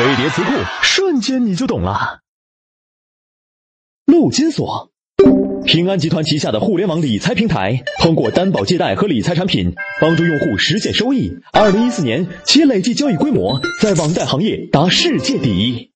飞碟词库，瞬间你就懂了。陆金所，平安集团旗下的互联网理财平台，通过担保借贷和理财产品，帮助用户实现收益。二零一四年，其累计交易规模在网贷行业达世界第一。